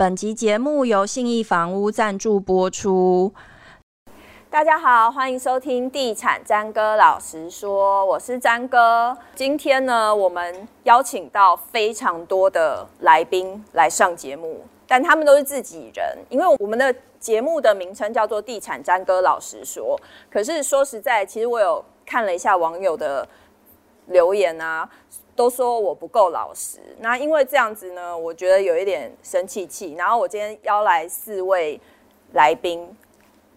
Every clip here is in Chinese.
本集节目由信义房屋赞助播出。大家好，欢迎收听《地产詹哥老实说》，我是詹哥。今天呢，我们邀请到非常多的来宾来上节目，但他们都是自己人，因为我们的节目的名称叫做《地产詹哥老实说》。可是说实在，其实我有看了一下网友的留言啊。都说我不够老实，那因为这样子呢，我觉得有一点生气气。然后我今天邀来四位来宾，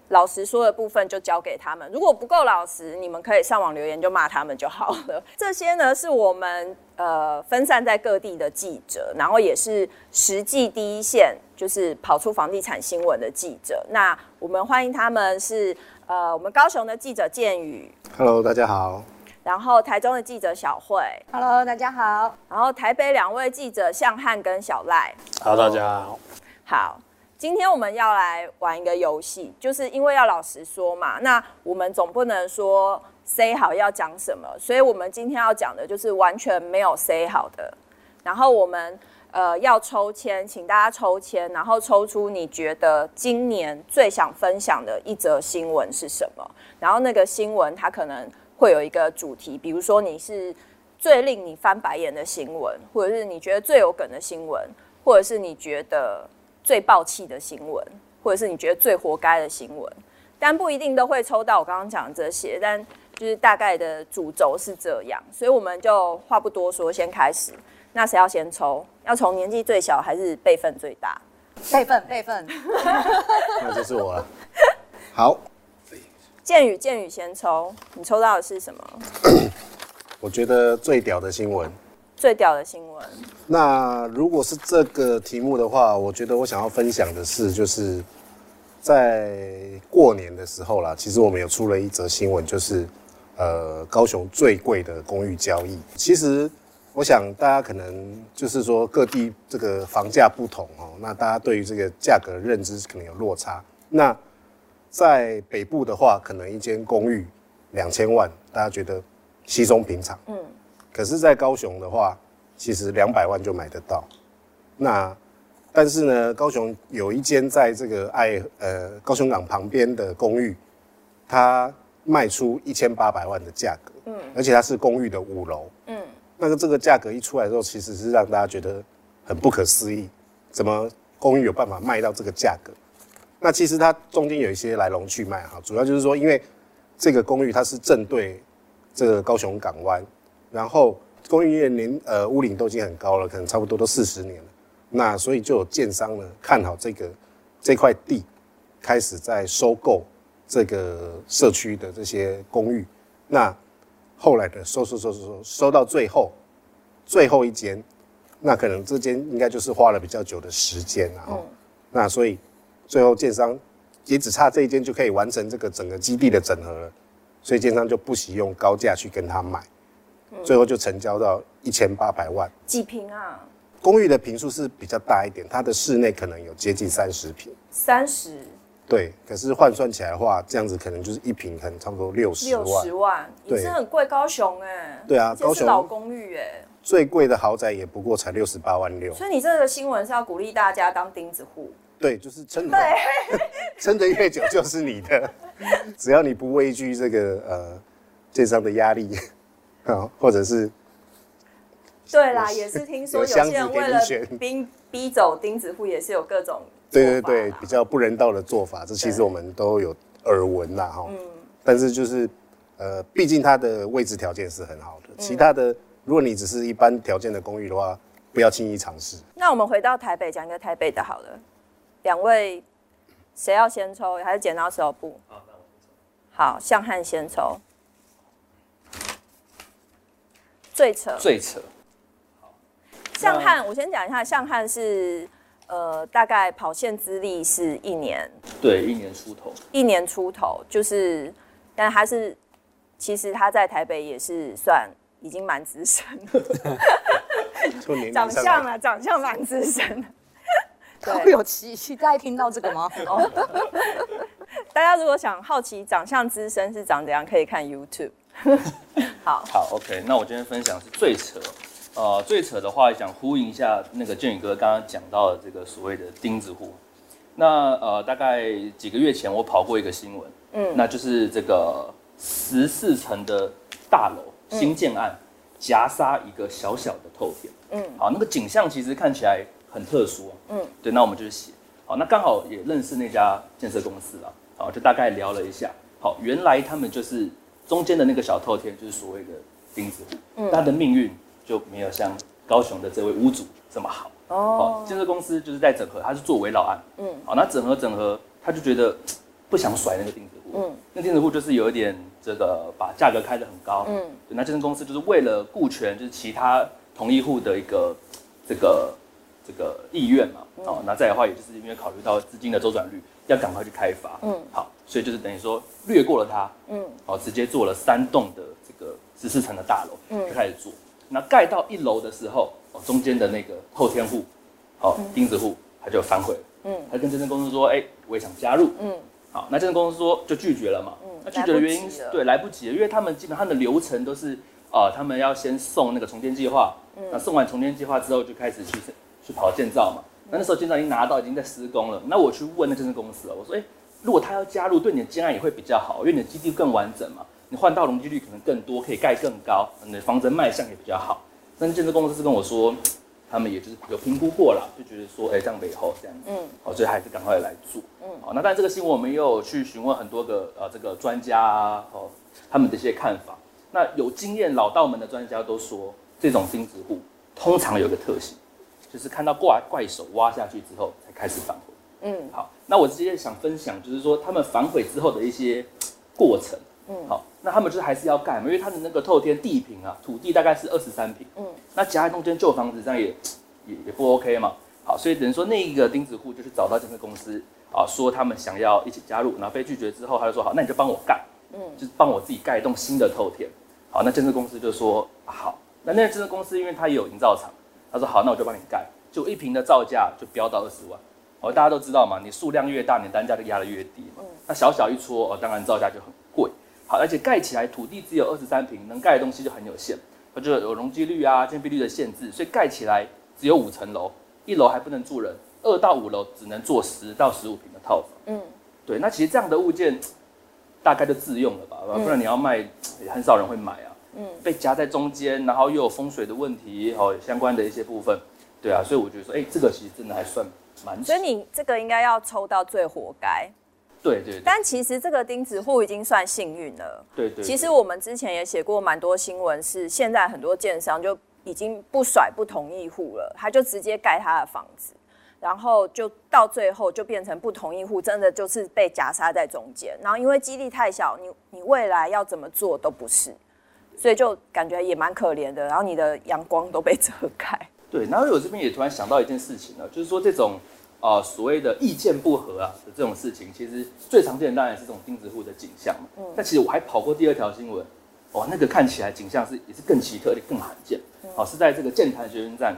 老实说的部分就交给他们。如果不够老实，你们可以上网留言就骂他们就好了。这些呢是我们呃分散在各地的记者，然后也是实际第一线，就是跑出房地产新闻的记者。那我们欢迎他们是呃我们高雄的记者建宇。Hello，大家好。然后台中的记者小慧，Hello，大家好。然后台北两位记者向汉跟小赖，Hello，大家好。好，今天我们要来玩一个游戏，就是因为要老实说嘛，那我们总不能说 say 好要讲什么，所以我们今天要讲的就是完全没有 say 好的。然后我们呃要抽签，请大家抽签，然后抽出你觉得今年最想分享的一则新闻是什么？然后那个新闻它可能。会有一个主题，比如说你是最令你翻白眼的新闻，或者是你觉得最有梗的新闻，或者是你觉得最爆气的新闻，或者是你觉得最活该的新闻，但不一定都会抽到我刚刚讲的这些，但就是大概的主轴是这样，所以我们就话不多说，先开始。那谁要先抽？要从年纪最小还是辈分最大？辈分，辈分。那就是我了。好。建宇，剑宇先抽，你抽到的是什么？我觉得最屌的新闻。最屌的新闻。那如果是这个题目的话，我觉得我想要分享的是，就是在过年的时候啦，其实我们有出了一则新闻，就是呃高雄最贵的公寓交易。其实我想大家可能就是说各地这个房价不同哦，那大家对于这个价格的认知可能有落差。那在北部的话，可能一间公寓两千万，大家觉得稀松平常。嗯，可是，在高雄的话，其实两百万就买得到。那但是呢，高雄有一间在这个爱呃高雄港旁边的公寓，它卖出一千八百万的价格。嗯，而且它是公寓的五楼。嗯，那个这个价格一出来之后，其实是让大家觉得很不可思议，怎么公寓有办法卖到这个价格？那其实它中间有一些来龙去脉哈，主要就是说，因为这个公寓它是正对这个高雄港湾，然后公寓的年呃屋龄都已经很高了，可能差不多都四十年了，那所以就有建商呢看好这个这块地，开始在收购这个社区的这些公寓，那后来的收收收收收收到最后最后一间，那可能这间应该就是花了比较久的时间然后，那所以。最后，建商也只差这一间就可以完成这个整个基地的整合了，所以建商就不惜用高价去跟他买，最后就成交到一千八百万。几平啊？公寓的坪数是比较大一点，它的室内可能有接近三十平。三十？对，可是换算起来的话，这样子可能就是一平可能差不多六十万。六十万，也是很贵。高雄哎。对啊，高雄老公寓哎。最贵的豪宅也不过才六十八万六。所以你这个新闻是要鼓励大家当钉子户。对，就是撑着，撑得越久就是你的，只要你不畏惧这个呃建商的压力，啊，或者是，对啦，也是听说有些人为了逼逼走钉子户，也是有各种 对对对比较不人道的做法，这其实我们都有耳闻啦哈。嗯，但是就是呃，毕竟它的位置条件是很好的，其他的如果你只是一般条件的公寓的话，不要轻易尝试。那我们回到台北，讲一个台北的好了。两位，谁要先抽？还是剪刀石头布？好，那我抽。好，向汉先抽。最扯。最扯。好。向汉，我先讲一下，向汉是呃，大概跑线资历是一年。对，一年出头。一年出头，就是，但他是，其实他在台北也是算已经蛮资深了。长相啊，长相蛮资深的。他会有期期待听到这个吗？大家如果想好奇长相资深是长怎样，可以看 YouTube。好，好，OK。那我今天分享是最扯。呃，最扯的话，想呼应一下那个建宇哥刚刚讲到的这个所谓的钉子户。那呃，大概几个月前我跑过一个新闻，嗯，那就是这个十四层的大楼新建案夹杀一个小小的透片，嗯，好，那个景象其实看起来很特殊，嗯，对，那我们就是写，好，那刚好也认识那家建设公司了，好，就大概聊了一下，好，原来他们就是中间的那个小透天，就是所谓的钉子户，嗯，他的命运。就没有像高雄的这位屋主这么好。哦。建设公司就是在整合，他是做围老案，嗯，好，那整合整合，他就觉得 不想甩那个钉子户，嗯，那钉子户就是有一点这个把价格开得很高，嗯，那建设公司就是为了顾全就是其他同一户的一个这个这个意愿嘛，哦，那再的话也就是因为考虑到资金的周转率，要赶快去开发，嗯，好，所以就是等于说略过了它，嗯，好，直接做了三栋的这个十四层的大楼，嗯，就开始做。那盖到一楼的时候，哦，中间的那个后天户，哦，钉子户，他就反悔了。嗯，他跟建设公司说：“哎、欸，我也想加入。”嗯，好，那建设公司说就拒绝了嘛。嗯，那拒绝的原因是对来不及了，因为他们基本上的流程都是，呃，他们要先送那个重建计划。嗯，那送完重建计划之后，就开始去去跑建造嘛。那那时候建造已经拿到，已经在施工了。那我去问那建设公司了，我说：“哎、欸，如果他要加入，对你的建案也会比较好，因为你的基地更完整嘛。”你换到容积率可能更多，可以盖更高，你的房子卖相也比较好。但是建设公司是跟我说，他们也就是有评估过了，就觉得说，哎、欸，这样以后这样子，嗯，好，所以还是赶快来做，嗯，好，那但这个新闻我们也有去询问很多个呃这个专家啊，哦，他们的一些看法。那有经验老道门的专家都说，这种钉子户通常有个特性，就是看到怪怪手挖下去之后才开始反悔。嗯，好，那我直接想分享，就是说他们反悔之后的一些过程。嗯，好，那他们就是还是要盖嘛，因为他的那个透天地坪啊，土地大概是二十三平，嗯，那夹在中间旧房子这样也也也不 OK 嘛，好，所以等于说那一个钉子户就是找到建设公司啊，说他们想要一起加入，然后被拒绝之后，他就说好，那你就帮我盖，嗯，就是帮我自己盖一栋新的透天，好，那建设公司就说好，那那个建设公司因为他也有营造厂，他说好，那我就帮你盖，就一瓶的造价就飙到二十万，哦，大家都知道嘛，你数量越大，你单价就压得越低嘛，嗯，那小小一撮哦，当然造价就很贵。好，而且盖起来土地只有二十三平，能盖的东西就很有限，它就有容积率啊、建蔽率的限制，所以盖起来只有五层楼，一楼还不能住人，二到五楼只能做十到十五平的套房。嗯，对，那其实这样的物件 大概就自用了吧，不然你要卖，也 很少人会买啊。嗯，被夹在中间，然后又有风水的问题，哦，相关的一些部分，对啊，所以我觉得说，哎、欸，这个其实真的还算蛮。所以你这个应该要抽到最活该。对对，对，但其实这个钉子户已经算幸运了。对，对对，其实我们之前也写过蛮多新闻，是现在很多建商就已经不甩不同意户了，他就直接盖他的房子，然后就到最后就变成不同意户，真的就是被夹杀在中间。然后因为基地太小，你你未来要怎么做都不是，所以就感觉也蛮可怜的。然后你的阳光都被遮盖。对，然后我这边也突然想到一件事情了，就是说这种。啊、呃，所谓的意见不合啊的这种事情，其实最常见的当然是这种钉子户的景象嘛。嗯。但其实我还跑过第二条新闻，哦，那个看起来景象是也是更奇特的、更罕见。哦，是在这个剑潭捷运站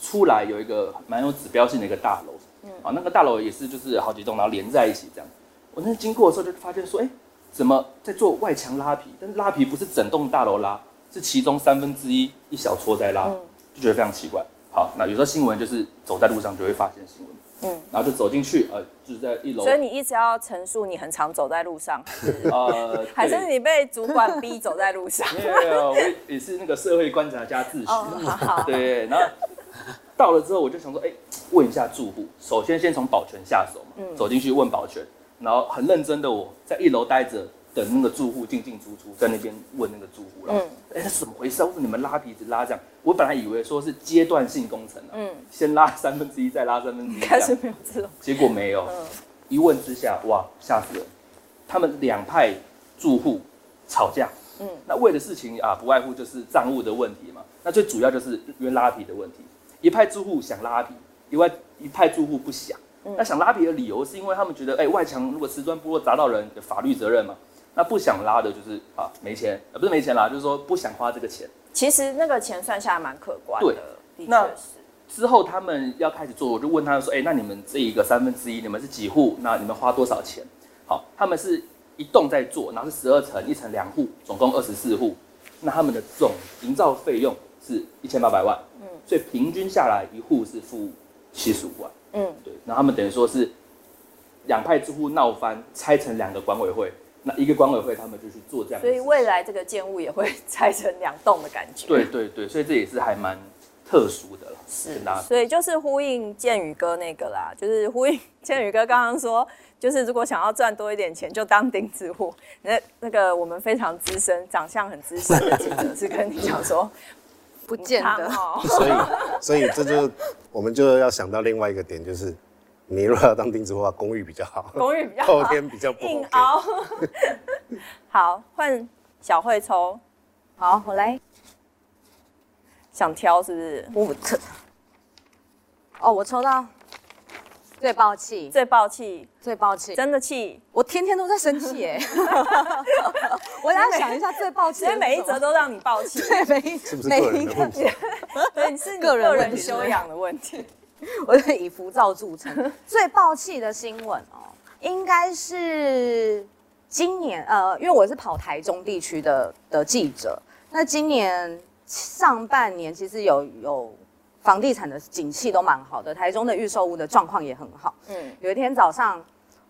出来有一个蛮有指标性的一个大楼。嗯。啊、哦，那个大楼也是就是好几栋，然后连在一起这样。我那经过的时候就发现说，哎，怎么在做外墙拉皮？但是拉皮不是整栋大楼拉，是其中三分之一一小撮在拉，就觉得非常奇怪。好，那有时候新闻就是走在路上就会发现新闻。嗯，然后就走进去，呃，就是在一楼。所以你一直要陈述你很常走在路上，呃，还是你被主管逼走在路上？没有，我也是那个社会观察家自学。哦，好好。对，然后到了之后，我就想说，哎，问一下住户。首先先从保全下手嘛，嗯，走进去问保全，然后很认真的我在一楼待着。等那个住户进进出出，在那边问那个住户了。嗯，哎、欸，怎么回事？为什么你们拉皮子拉这样？我本来以为说是阶段性工程啊，嗯，先拉三分之一，再拉三分之一，开始没有这种，结果没有。嗯，一问之下，哇，吓死人！他们两派住户吵架。嗯，那为的事情啊，不外乎就是账务的问题嘛。那最主要就是因为拉皮的问题，一派住户想拉皮，一外一派住户不想。嗯，那想拉皮的理由是因为他们觉得，哎、欸，外墙如果瓷砖剥落砸到人，有法律责任嘛。那不想拉的就是啊，没钱，呃，不是没钱啦，就是说不想花这个钱。其实那个钱算下来蛮可观的。对，那之后他们要开始做，我就问他们说，哎、欸，那你们这一个三分之一，你们是几户？那你们花多少钱？好，他们是一栋在做，然后是十二层，一层两户，总共二十四户。那他们的总营造费用是一千八百万，嗯，所以平均下来一户是付七十五万，嗯，对，那他们等于说是两派住户闹翻，拆成两个管委会，那一个管委会他们就去做这样，所以未来这个建物也会 拆成两栋的感觉，对对对，所以这也是还蛮特殊的了，是，所以就是呼应建宇哥那个啦，就是呼应 建宇哥刚刚说。就是如果想要赚多一点钱，就当钉子户。那那个我们非常资深、长相很资深的记者是跟你讲说，不见得。所以，所以这就我们就要想到另外一个点，就是你如果要当钉子户的话，公寓比较好，公寓比较好，后天比较不硬凹。好，换小慧抽。好，我来。想挑是不是？我特。哦，我抽到。最爆气，最爆气，最爆气，真的气！我天天都在生气耶。我要想一下最爆气，所以每一则都让你爆气。对，每一是不是个？对，是个人修养的问题。我是以浮躁著称。最爆气的新闻哦，应该是今年呃，因为我是跑台中地区的的记者，那今年上半年其实有有。房地产的景气都蛮好的，台中的预售屋的状况也很好。嗯，有一天早上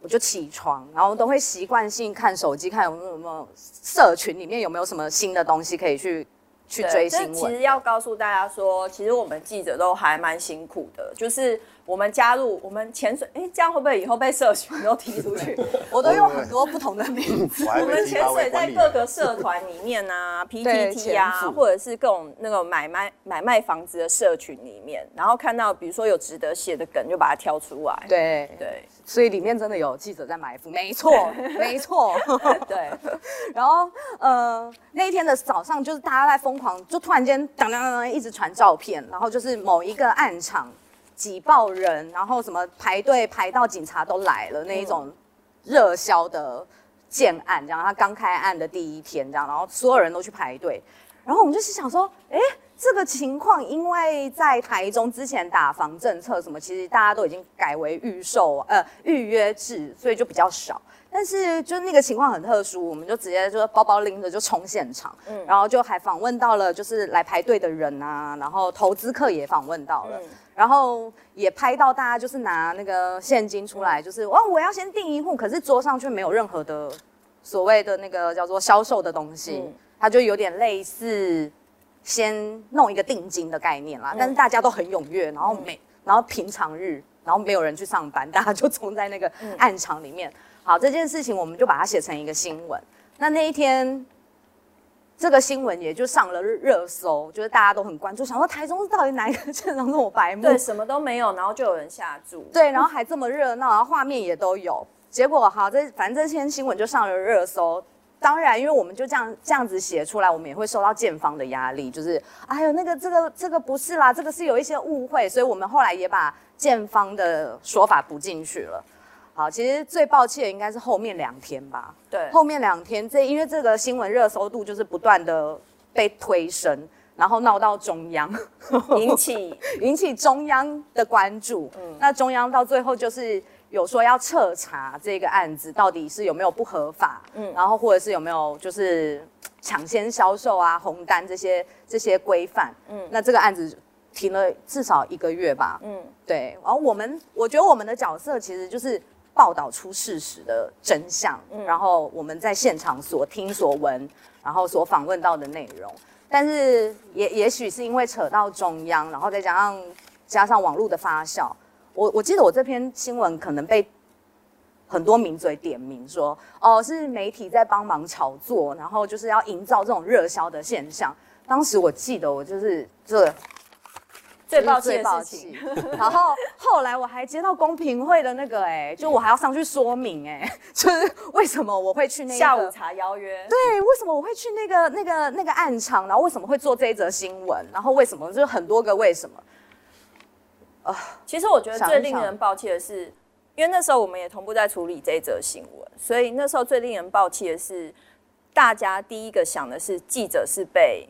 我就起床，然后都会习惯性看手机，看有没有什么社群里面有没有什么新的东西可以去去追新闻。其实要告诉大家说，其实我们记者都还蛮辛苦的，就是。我们加入我们潜水，哎，这样会不会以后被社群都踢出去？我都用很多不同的名字。我们潜水在各个社团里面啊，PTT 啊，或者是各种那个买卖买卖房子的社群里面，然后看到比如说有值得写的梗，就把它挑出来。对对，所以里面真的有记者在埋伏。没错，没错。对。然后呃，那一天的早上，就是大家在疯狂，就突然间当当当一直传照片，然后就是某一个暗场。挤爆人，然后什么排队排到警察都来了那一种热销的建案，这样他刚开案的第一天，这样，然后所有人都去排队，然后我们就是想说，哎，这个情况，因为在台中之前打房政策什么，其实大家都已经改为预售，呃，预约制，所以就比较少。但是就那个情况很特殊，我们就直接就包包拎着就冲现场，嗯，然后就还访问到了就是来排队的人啊，然后投资客也访问到了。嗯然后也拍到大家就是拿那个现金出来，就是哦，我要先订一户，可是桌上却没有任何的所谓的那个叫做销售的东西，它就有点类似先弄一个定金的概念啦。但是大家都很踊跃，然后每然后平常日，然后没有人去上班，大家就冲在那个暗场里面。好，这件事情我们就把它写成一个新闻。那那一天。这个新闻也就上了热搜，就是大家都很关注，想说台中到底哪一个阵容那么白目？对，什么都没有，然后就有人下注。对，然后还这么热闹，然后画面也都有。结果好，这反正这篇新闻就上了热搜。当然，因为我们就这样这样子写出来，我们也会受到建方的压力，就是哎呦，那个这个这个不是啦，这个是有一些误会，所以我们后来也把建方的说法补进去了。好，其实最抱歉的应该是后面两天吧。对，后面两天这因为这个新闻热搜度就是不断的被推升，然后闹到中央，引起 引起中央的关注。嗯，那中央到最后就是有说要彻查这个案子到底是有没有不合法，嗯，然后或者是有没有就是抢先销售啊、红单这些这些规范。嗯，那这个案子停了至少一个月吧。嗯，对。然后我们我觉得我们的角色其实就是。报道出事实的真相，嗯，然后我们在现场所听所闻，然后所访问到的内容，但是也也许是因为扯到中央，然后再加上加上网络的发酵，我我记得我这篇新闻可能被很多名嘴点名说，哦，是媒体在帮忙炒作，然后就是要营造这种热销的现象。当时我记得我就是这。最抱歉的事情，然后后来我还接到公平会的那个、欸，哎，就我还要上去说明、欸，哎，就是为什么我会去那个下午茶邀约，对，为什么我会去那个那个那个暗场，然后为什么会做这一则新闻，然后为什么就是很多个为什么，啊，其实我觉得最令人抱歉的是，因为那时候我们也同步在处理这一则新闻，所以那时候最令人抱歉的是，大家第一个想的是记者是被。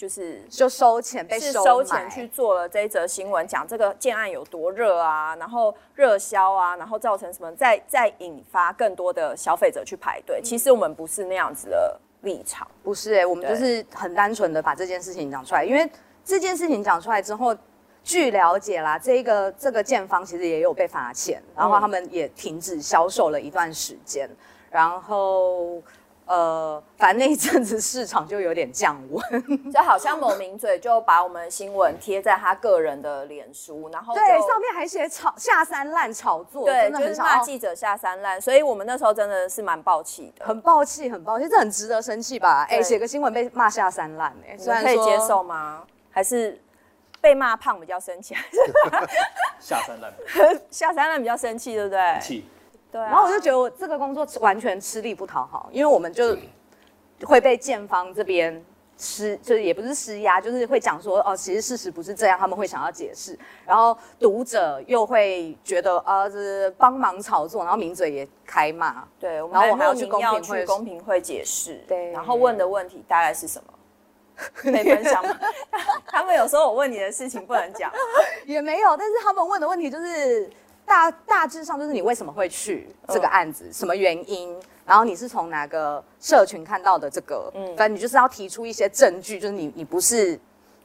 就是就收钱，被收，收钱去做了这一则新闻，讲这个建案有多热啊，然后热销啊，然后造成什么，再再引发更多的消费者去排队。其实我们不是那样子的立场，不是哎、欸，我们就是很单纯的把这件事情讲出来，因为这件事情讲出来之后，据了解啦，这个这个建方其实也有被罚钱，然后他们也停止销售了一段时间，然后。呃，反正那一阵子市场就有点降温，就好像某名嘴就把我们的新闻贴在他个人的脸书，然后对上面还写炒下三滥炒作，对，就是骂记者下三滥，所以我们那时候真的是蛮爆气的，很爆气，很爆气，这很值得生气吧？哎，写个新闻被骂下三滥，哎，你可以接受吗？还是被骂胖比较生气？下三滥，下三滥比较生气，对不对？气。对、啊，然后我就觉得我这个工作完全吃力不讨好，因为我们就会被建方这边施，就是也不是施压，就是会讲说哦，其实事实不是这样，他们会想要解释，然后读者又会觉得啊，这、呃、帮忙炒作，然后名嘴也开骂，对，然后我还要去公平会公平会解释，对，然后问的问题大概是什么？可以分享吗？他们有时候我问你的事情不能讲，也没有，但是他们问的问题就是。大大致上就是你为什么会去这个案子，什么原因？然后你是从哪个社群看到的这个？嗯，反正你就是要提出一些证据，就是你你不是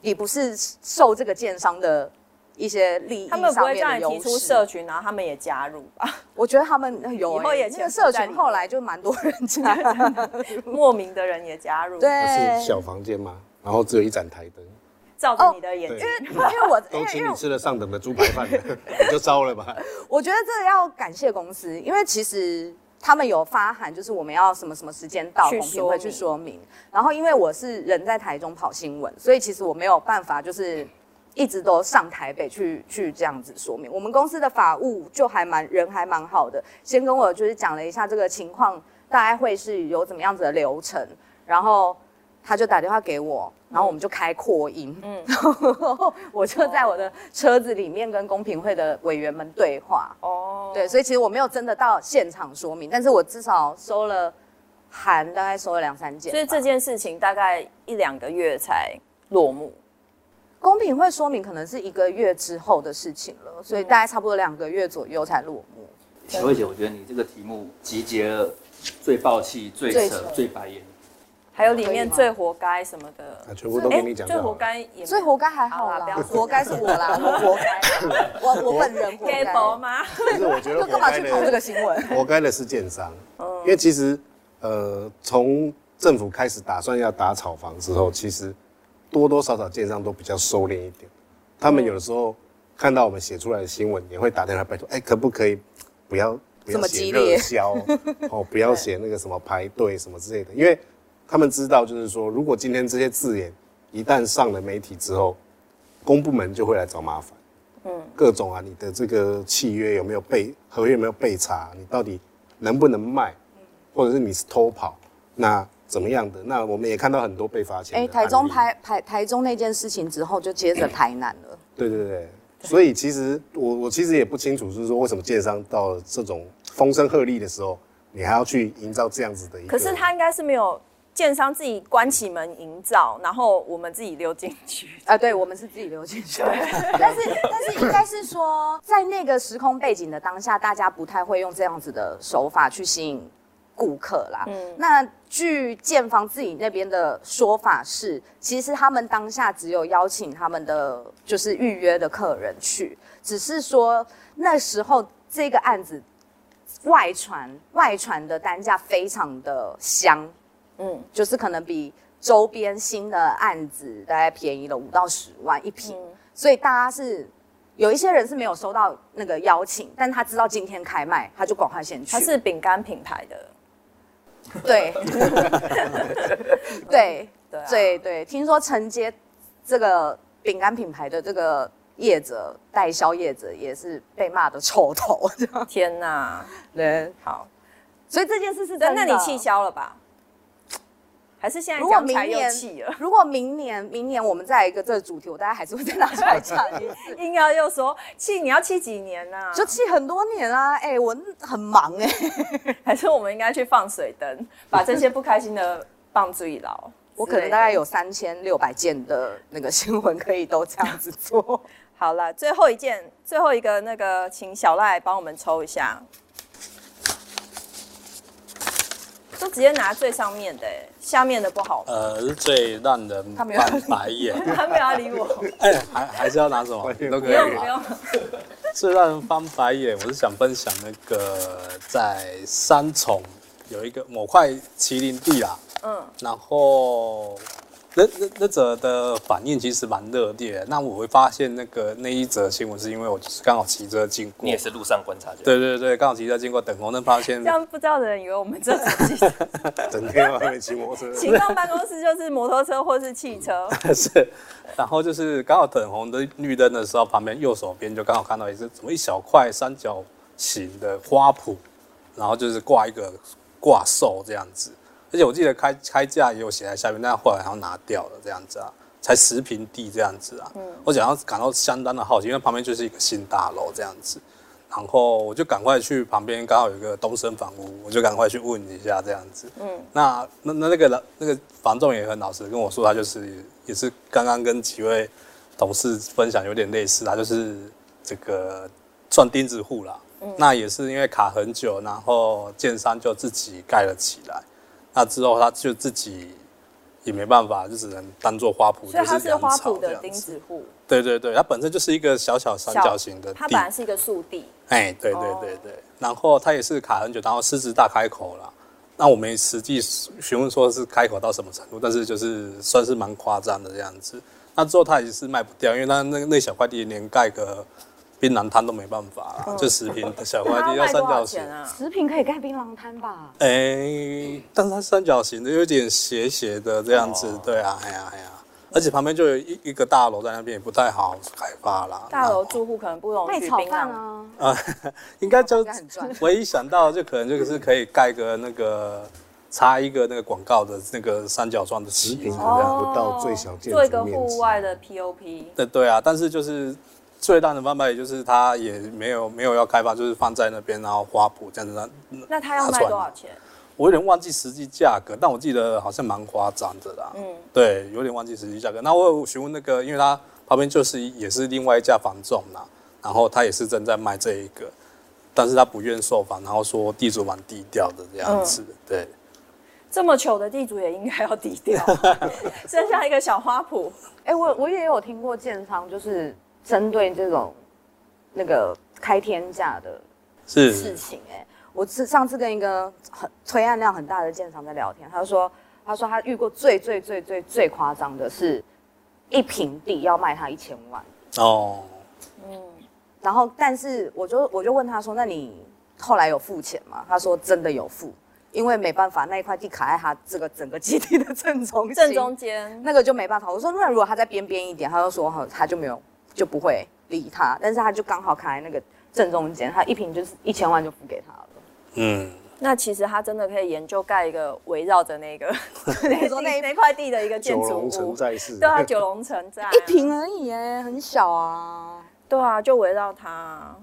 你不是受这个建商的一些利益上面的优势。他们不会叫你提出社群，然后他们也加入吧？我觉得他们有、欸，以后也那个社群后来就蛮多人 加入，莫名的人也加入。对，是小房间吗，然后只有一盏台灯。照着你的眼睛，因为因为我 都请你吃了上等的猪排饭，你 就糟了吧？我觉得这个要感谢公司，因为其实他们有发函，就是我们要什么什么时间到公平会去说明。然后因为我是人在台中跑新闻，所以其实我没有办法就是一直都上台北去去这样子说明。我们公司的法务就还蛮人还蛮好的，先跟我就是讲了一下这个情况，大概会是有怎么样子的流程，然后。他就打电话给我，然后我们就开扩音，嗯，然后我就在我的车子里面跟公平会的委员们对话，哦，对，所以其实我没有真的到现场说明，但是我至少收了函，大概收了两三件，所以这件事情大概一两个月才落幕。公平会说明可能是一个月之后的事情了，所以大概差不多两个月左右才落幕。小慧姐，我觉得你这个题目集结了最爆气、最扯、最，扯最白眼。还有里面最活该什么的，全部都跟你讲。最活该也最活该还好啦，不要活该是我啦，我活该，我我本人活该吗？其实我觉得 干嘛去跑这个新闻？活该的是建商，因为其实呃，从政府开始打算要打炒房之后，其实多多少少建商都比较收敛一点。他们有的时候看到我们写出来的新闻，也会打电话拜托，哎，可不可以不要不要写热销哦，不要写那个什么排队什么之类的，因为。他们知道，就是说，如果今天这些字眼一旦上了媒体之后，公部门就会来找麻烦。嗯，各种啊，你的这个契约有没有被合约有没有被查？你到底能不能卖？或者是你是偷跑？那怎么样的？那我们也看到很多被罚钱。哎，台中台台台中那件事情之后，就接着台南了。对对对，所以其实我我其实也不清楚，就是说为什么建商到了这种风声鹤唳的时候，你还要去营造这样子的一个？可是他应该是没有。建商自己关起门营造，然后我们自己溜进去 啊！对，我们是自己溜进去。但是，但是应该是说，在那个时空背景的当下，大家不太会用这样子的手法去吸引顾客啦。嗯，那据建方自己那边的说法是，其实他们当下只有邀请他们的就是预约的客人去，只是说那时候这个案子外传外传的单价非常的香。嗯，就是可能比周边新的案子大概便宜了五到十万一平，嗯、所以大家是有一些人是没有收到那个邀请，但他知道今天开卖，他就赶快先去。他是饼干品牌的，对，对。对对对，听说承接这个饼干品牌的这个业者代销业者也是被骂的臭头，天哪，对，好，所以这件事是真的，那你气消了吧？还是现在讲起来又气了。如果明年，明年我们再来一个这个主题，我大家还是会再拿出来讲 一次。硬要又说气，你要气几年呢、啊？就气很多年啊！哎、欸，我很忙哎、欸。还是我们应该去放水灯，把这些不开心的放最牢。我可能大概有三千六百件的那个新闻可以都这样子做。好了，最后一件，最后一个那个，请小赖帮我们抽一下。都直接拿最上面的，下面的不好。呃，是最让人翻白眼。他没有要理我。哎、欸，还还是要拿什么？都可以。不用不用。最让人翻白眼，我是想分享那个在三重有一个某块麒麟地啦。嗯。然后。那那那则的反应其实蛮热烈。那我会发现那个那一则新闻，是因为我就是刚好骑车经过。你也是路上观察者。对对对，刚好骑车经过等红灯，发现。这样不知道的人以为我们这是骑。整天外面骑摩托车。行动办公室就是摩托车或是汽车。是，然后就是刚好等红灯绿灯的时候，旁边右手边就刚好看到一只怎么一小块三角形的花圃，然后就是挂一个挂兽这样子。而且我记得开开价也有写在下面，但后来好像拿掉了这样子啊，才十平地这样子啊。嗯，我想要感到相当的好奇，因为旁边就是一个新大楼这样子，然后我就赶快去旁边，刚好有一个东升房屋，我就赶快去问一下这样子。嗯，那那那那个那个房仲也很老实跟我说，他就是也是刚刚跟几位同事分享有点类似，他就是这个算钉子户啦。嗯，那也是因为卡很久，然后建商就自己盖了起来。那之后他就自己也没办法，就只能当做花圃，所以它是花圃的钉子户。对对对，它本身就是一个小小三角形的地，它本来是一个树地。哎，对对对对，然后它也是卡很久，然后狮子大开口了。那我没实际询问说是开口到什么程度，但是就是算是蛮夸张的这样子。那之后它也是卖不掉，因为它那那小块地连盖个。槟榔摊都没办法啦，嗯、就十坪的小块地要三角形，啊、食品可以盖槟榔摊吧？哎、欸，但是它三角形的，有点斜斜的这样子，哦、对啊，哎呀哎呀，而且旁边就有一一个大楼在那边，也不太好开发啦。大楼住户可能不容易炒饭啊。啊，应该就 唯一想到就可能就是可以盖个那个插一个那个广告的那个三角状的十坪，哦，不到最小建筑面积，做一个户外的 POP。对对啊，但是就是。最大的方法也就是他也没有没有要开发，就是放在那边，然后花圃这样子。那那他要卖多少钱？我有点忘记实际价格，但我记得好像蛮夸张的啦。嗯，对，有点忘记实际价格。那我有询问那个，因为他旁边就是也是另外一家房仲啦，然后他也是正在卖这一个，但是他不愿售房，然后说地主蛮低调的这样子。嗯、对，这么糗的地主也应该要低调，剩下一个小花圃。哎、欸，我我也有听过建商就是。针对这种那个开天价的事情，哎，我是上次跟一个很推案量很大的建商在聊天，他说，他说他遇过最最最最最夸张的是，一平地要卖他一千万哦，嗯，然后但是我就我就问他说，那你后来有付钱吗？他说真的有付，因为没办法，那一块地卡在他这个整个基地的正中正中间，那个就没办法。我说那如果他在边边一点，他就说好，他就没有。就不会理他，但是他就刚好卡在那个正中间，他一瓶就是一千万就付给他了。嗯，那其实他真的可以研究盖一个围绕着那个你说 那那块地的一个建筑物。九龙城寨式。对啊，九龙城寨。一瓶而已耶，很小啊。对啊，就围绕它。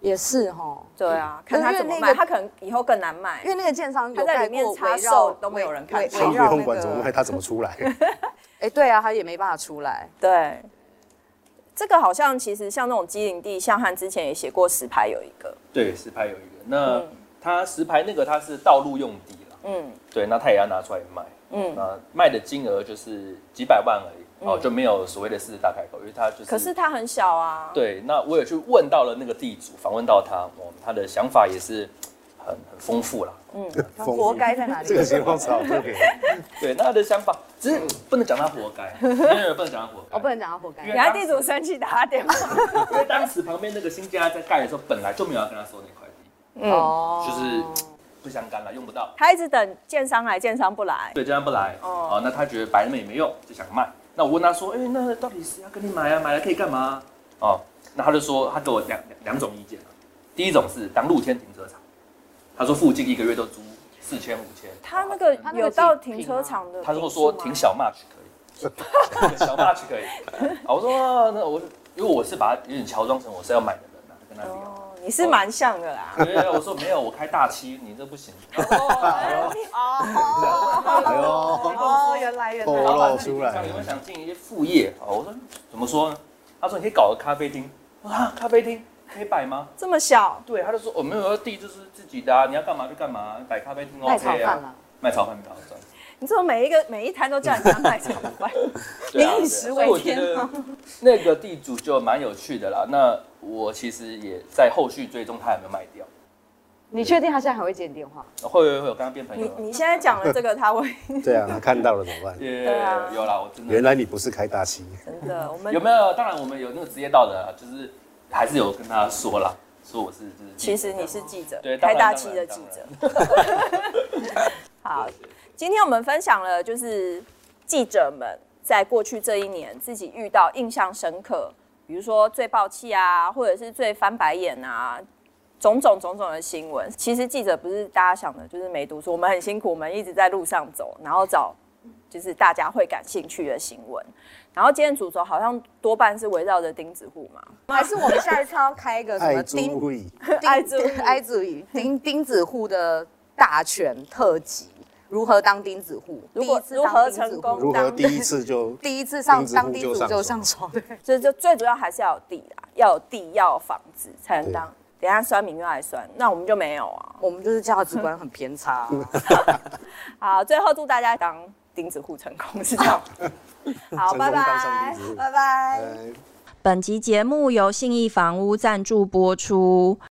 也是哈。对啊，看他怎么卖，他可能以后更难卖，因为那个建商他在里面插售都没有人看，他不用管怎么卖，他怎么出来？哎，对啊，他也没办法出来。对。这个好像其实像那种机灵地，像汉之前也写过石牌有一个，对，石牌有一个。那他石牌那个他是道路用地了，嗯，对，那他也要拿出来卖，嗯，那，卖的金额就是几百万而已，哦，就没有所谓的狮子大开口，因为他就是，可是它很小啊，对，那我也去问到了那个地主，访问到他，哦，他的想法也是。很很丰富啦，嗯，活该在哪里？这个情况是好特别。对，那他的想法只是不能讲他活该，不能讲他活该。我，不能讲他活该。原来地主生气打他电话，因为当时旁边那个新家在盖的时候，本来就没有要跟他收那块地，哦，就是不相干了，用不到。他一直等建商来，建商不来。对，建商不来，哦，那他觉得摆那么也没用，就想卖。那我问他说，哎，那到底是要跟你买啊？买来可以干嘛？哦，那他就说，他给我两两种意见。第一种是当露天停车场。他说附近一个月都租四千五千。他那个有到停车场的。他如果说停小 March 可以，小 March 可以。我说那我因为我是把它有点乔装成我是要买的人呐，跟他聊。哦，你是蛮像的啦。对，我说没有，我开大七，你这不行。哦哦，原来原来。透露出来。有没有想进一些副业？我说怎么说呢？他说你可以搞个咖啡厅。啊，咖啡厅。可以摆吗？这么小？对，他就说我没有地，就是自己的啊，你要干嘛就干嘛，摆咖啡厅 OK 啊。卖炒饭比较好赚。你怎么每一个每一摊都叫人家卖炒饭？对啊，民以食为天所以我觉得那个地主就蛮有趣的啦。那我其实也在后续追踪他有没有卖掉。你确定他现在还会接你电话？会会会，我跟他变朋友。你你现在讲了这个，他会 对啊，他看到了怎么办？也对啊有啦，我真的原来你不是开大气，真的我们有没有？当然我们有那个职业道德啊，就是还是有跟他说啦，说我是就是。其实你是记者，对，当然开大气的记者。好，今天我们分享了就是记者们在过去这一年自己遇到印象深刻，比如说最爆气啊，或者是最翻白眼啊。种种种种的新闻，其实记者不是大家想的，就是没读书。我们很辛苦，我们一直在路上走，然后找就是大家会感兴趣的新闻。然后今天主轴好像多半是围绕着钉子户嘛，还是我们下一次要开一个什么爱猪户，爱猪爱猪钉钉子户的大全特辑？如何当钉子户？如果如何成功？如何第一次就 第一次上当钉子就上手？对，就就最主要还是要有地啦，要有地，要有房子才能当。等下酸民又来酸，那我们就没有啊。我们就是价值观很偏差、啊。好，最后祝大家当钉子户成功，是这样。好，拜拜，拜拜。本集节目由信义房屋赞助播出。